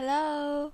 Hello?